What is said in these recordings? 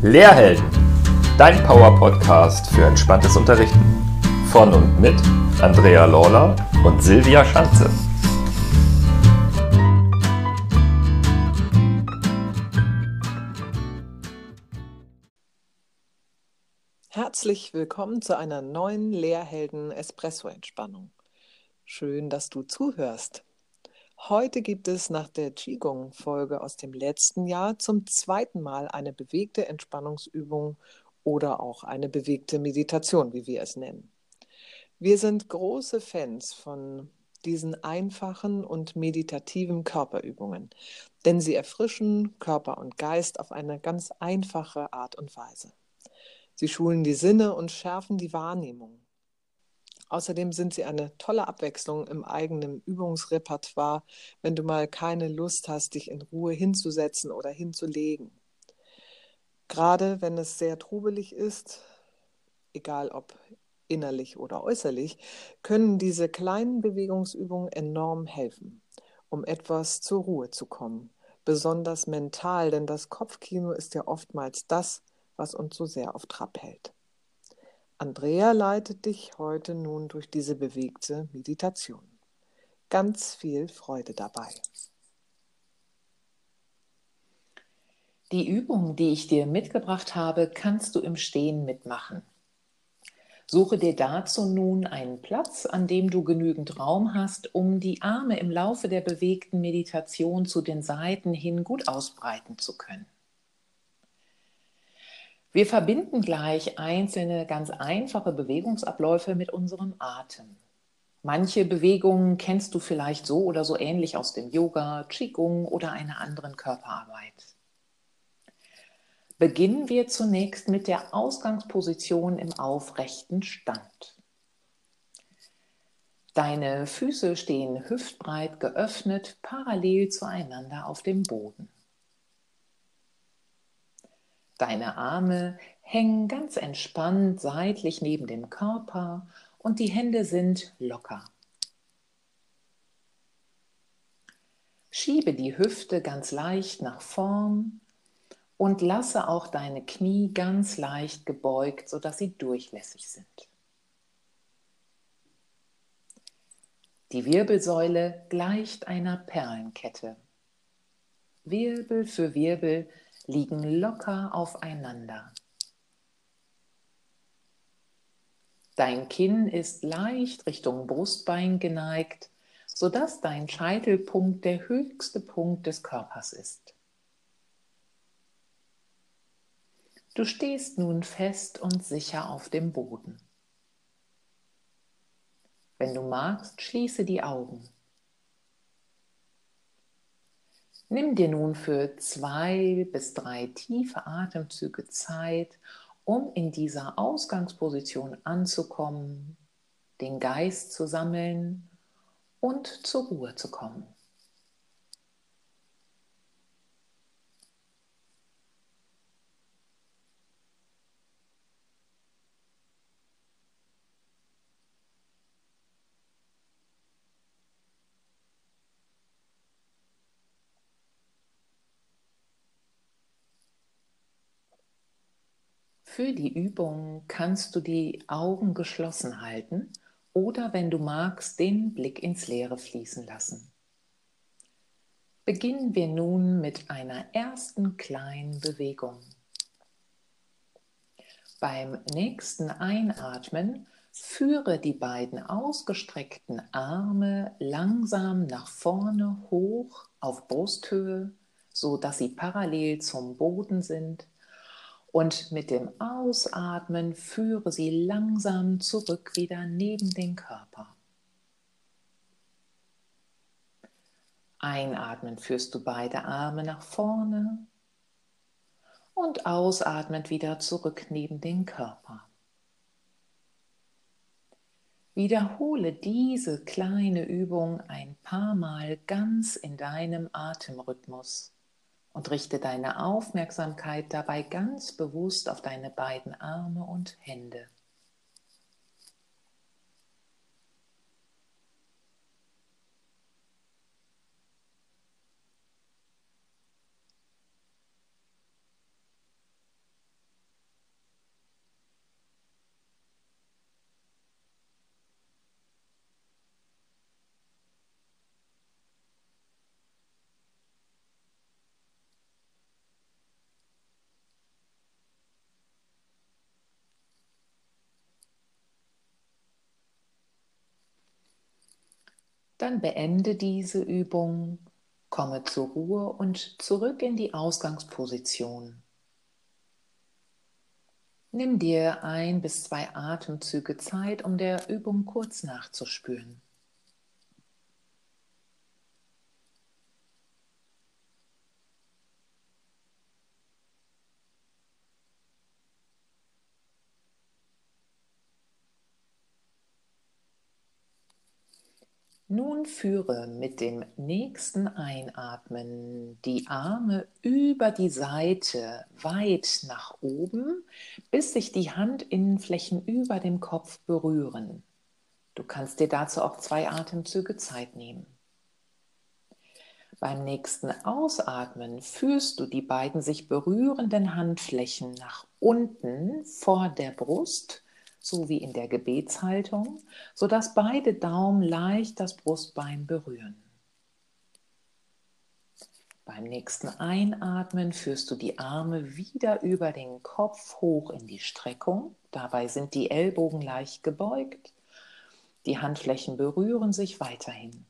Lehrhelden, dein Power-Podcast für entspanntes Unterrichten. Von und mit Andrea Lawler und Silvia Schanze. Herzlich willkommen zu einer neuen Lehrhelden Espresso Entspannung. Schön, dass du zuhörst. Heute gibt es nach der Qigong-Folge aus dem letzten Jahr zum zweiten Mal eine bewegte Entspannungsübung oder auch eine bewegte Meditation, wie wir es nennen. Wir sind große Fans von diesen einfachen und meditativen Körperübungen, denn sie erfrischen Körper und Geist auf eine ganz einfache Art und Weise. Sie schulen die Sinne und schärfen die Wahrnehmung. Außerdem sind sie eine tolle Abwechslung im eigenen Übungsrepertoire, wenn du mal keine Lust hast, dich in Ruhe hinzusetzen oder hinzulegen. Gerade wenn es sehr trubelig ist, egal ob innerlich oder äußerlich, können diese kleinen Bewegungsübungen enorm helfen, um etwas zur Ruhe zu kommen, besonders mental, denn das Kopfkino ist ja oftmals das, was uns so sehr auf Trab hält. Andrea leitet dich heute nun durch diese bewegte Meditation. Ganz viel Freude dabei. Die Übung, die ich dir mitgebracht habe, kannst du im Stehen mitmachen. Suche dir dazu nun einen Platz, an dem du genügend Raum hast, um die Arme im Laufe der bewegten Meditation zu den Seiten hin gut ausbreiten zu können. Wir verbinden gleich einzelne ganz einfache Bewegungsabläufe mit unserem Atem. Manche Bewegungen kennst du vielleicht so oder so ähnlich aus dem Yoga, Qigong oder einer anderen Körperarbeit. Beginnen wir zunächst mit der Ausgangsposition im aufrechten Stand. Deine Füße stehen hüftbreit geöffnet, parallel zueinander auf dem Boden. Deine Arme hängen ganz entspannt seitlich neben dem Körper und die Hände sind locker. Schiebe die Hüfte ganz leicht nach vorn und lasse auch deine Knie ganz leicht gebeugt, sodass sie durchlässig sind. Die Wirbelsäule gleicht einer Perlenkette. Wirbel für Wirbel liegen locker aufeinander. Dein Kinn ist leicht Richtung Brustbein geneigt, sodass dein Scheitelpunkt der höchste Punkt des Körpers ist. Du stehst nun fest und sicher auf dem Boden. Wenn du magst, schließe die Augen. Nimm dir nun für zwei bis drei tiefe Atemzüge Zeit, um in dieser Ausgangsposition anzukommen, den Geist zu sammeln und zur Ruhe zu kommen. Für die Übung kannst du die Augen geschlossen halten oder wenn du magst, den Blick ins Leere fließen lassen. Beginnen wir nun mit einer ersten kleinen Bewegung. Beim nächsten Einatmen führe die beiden ausgestreckten Arme langsam nach vorne hoch auf Brusthöhe, so dass sie parallel zum Boden sind und mit dem Ausatmen führe sie langsam zurück wieder neben den Körper. Einatmen führst du beide Arme nach vorne und ausatmend wieder zurück neben den Körper. Wiederhole diese kleine Übung ein paar Mal ganz in deinem Atemrhythmus und richte deine Aufmerksamkeit dabei ganz bewusst auf deine beiden Arme und Hände. Dann beende diese Übung, komme zur Ruhe und zurück in die Ausgangsposition. Nimm dir ein bis zwei Atemzüge Zeit, um der Übung kurz nachzuspüren. Nun führe mit dem nächsten Einatmen die Arme über die Seite weit nach oben, bis sich die Handinnenflächen über dem Kopf berühren. Du kannst dir dazu auch zwei Atemzüge Zeit nehmen. Beim nächsten Ausatmen führst du die beiden sich berührenden Handflächen nach unten vor der Brust so wie in der Gebetshaltung, sodass beide Daumen leicht das Brustbein berühren. Beim nächsten Einatmen führst du die Arme wieder über den Kopf hoch in die Streckung. Dabei sind die Ellbogen leicht gebeugt. Die Handflächen berühren sich weiterhin.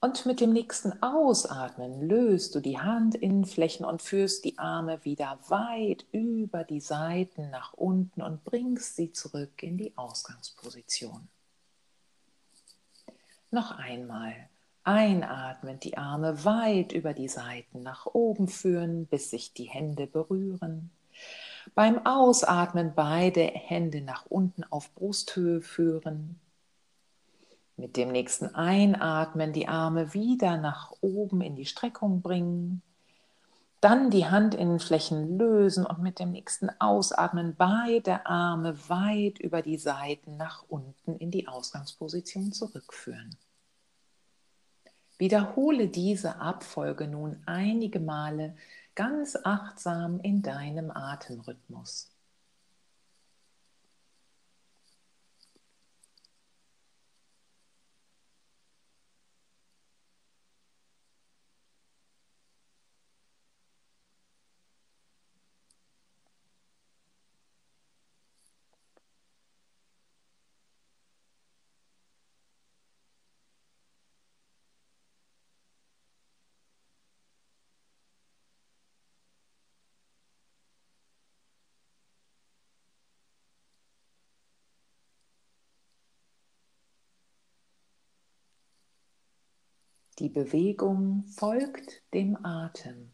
Und mit dem nächsten Ausatmen löst du die Handinnenflächen und führst die Arme wieder weit über die Seiten nach unten und bringst sie zurück in die Ausgangsposition. Noch einmal. Einatmen, die Arme weit über die Seiten nach oben führen, bis sich die Hände berühren. Beim Ausatmen beide Hände nach unten auf Brusthöhe führen. Mit dem nächsten Einatmen die Arme wieder nach oben in die Streckung bringen. Dann die Handinnenflächen lösen und mit dem nächsten Ausatmen beide Arme weit über die Seiten nach unten in die Ausgangsposition zurückführen. Wiederhole diese Abfolge nun einige Male ganz achtsam in deinem Atemrhythmus. Die Bewegung folgt dem Atem.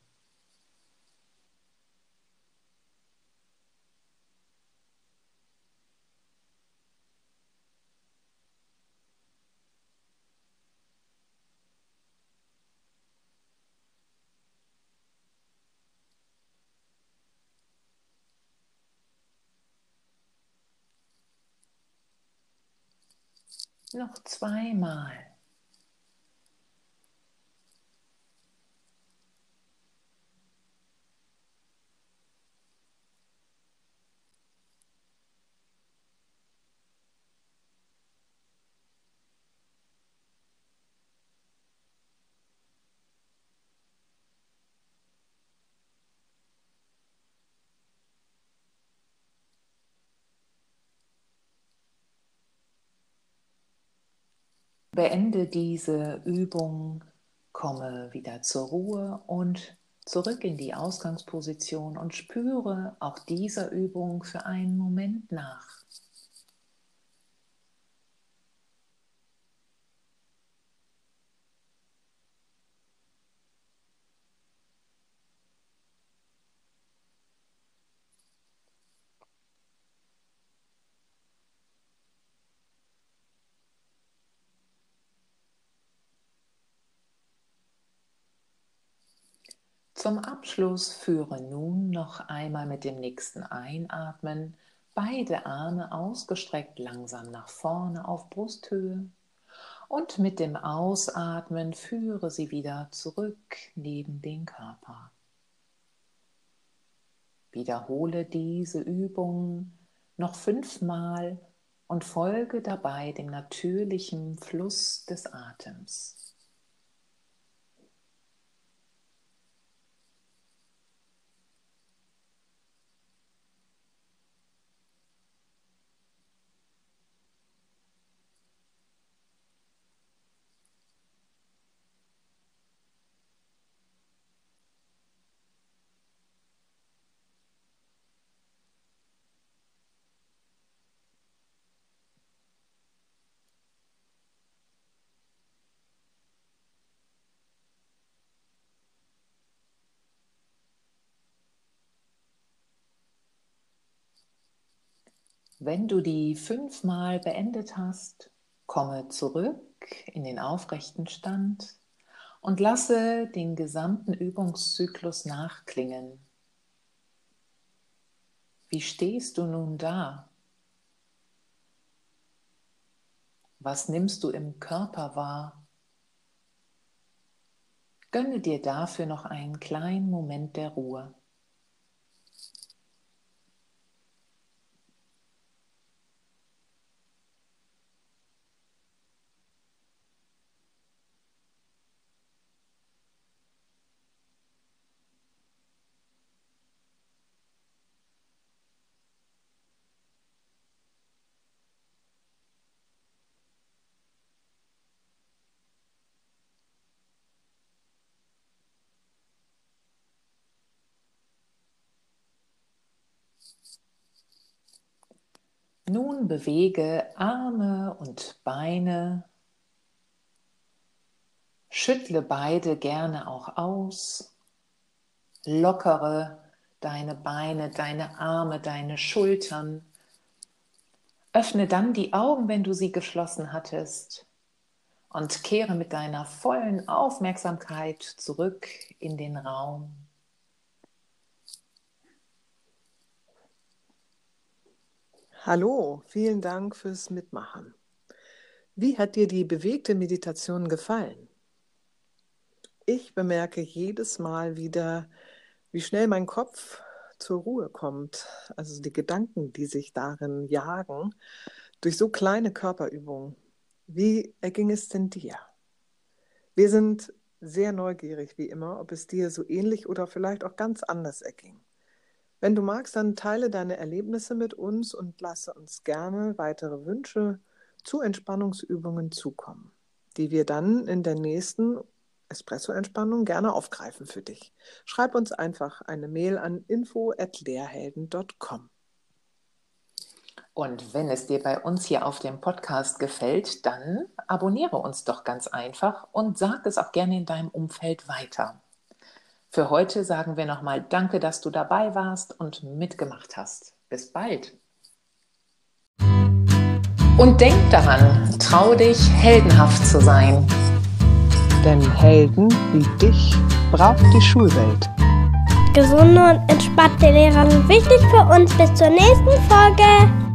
Noch zweimal. Beende diese Übung, komme wieder zur Ruhe und zurück in die Ausgangsposition und spüre auch dieser Übung für einen Moment nach. Zum Abschluss führe nun noch einmal mit dem nächsten Einatmen beide Arme ausgestreckt langsam nach vorne auf Brusthöhe und mit dem Ausatmen führe sie wieder zurück neben den Körper. Wiederhole diese Übung noch fünfmal und folge dabei dem natürlichen Fluss des Atems. Wenn du die fünfmal beendet hast, komme zurück in den aufrechten Stand und lasse den gesamten Übungszyklus nachklingen. Wie stehst du nun da? Was nimmst du im Körper wahr? Gönne dir dafür noch einen kleinen Moment der Ruhe. Nun bewege Arme und Beine. Schüttle beide gerne auch aus. Lockere deine Beine, deine Arme, deine Schultern. Öffne dann die Augen, wenn du sie geschlossen hattest. Und kehre mit deiner vollen Aufmerksamkeit zurück in den Raum. Hallo, vielen Dank fürs Mitmachen. Wie hat dir die bewegte Meditation gefallen? Ich bemerke jedes Mal wieder, wie schnell mein Kopf zur Ruhe kommt, also die Gedanken, die sich darin jagen, durch so kleine Körperübungen. Wie erging es denn dir? Wir sind sehr neugierig, wie immer, ob es dir so ähnlich oder vielleicht auch ganz anders erging. Wenn du magst, dann teile deine Erlebnisse mit uns und lasse uns gerne weitere Wünsche zu Entspannungsübungen zukommen, die wir dann in der nächsten Espresso-Entspannung gerne aufgreifen für dich. Schreib uns einfach eine Mail an info@lehrhelden.com. Und wenn es dir bei uns hier auf dem Podcast gefällt, dann abonniere uns doch ganz einfach und sag es auch gerne in deinem Umfeld weiter. Für heute sagen wir nochmal Danke, dass du dabei warst und mitgemacht hast. Bis bald. Und denk daran, trau dich, heldenhaft zu sein. Denn Helden wie dich braucht die Schulwelt. Gesunde und entspannte Lehrer sind wichtig für uns. Bis zur nächsten Folge.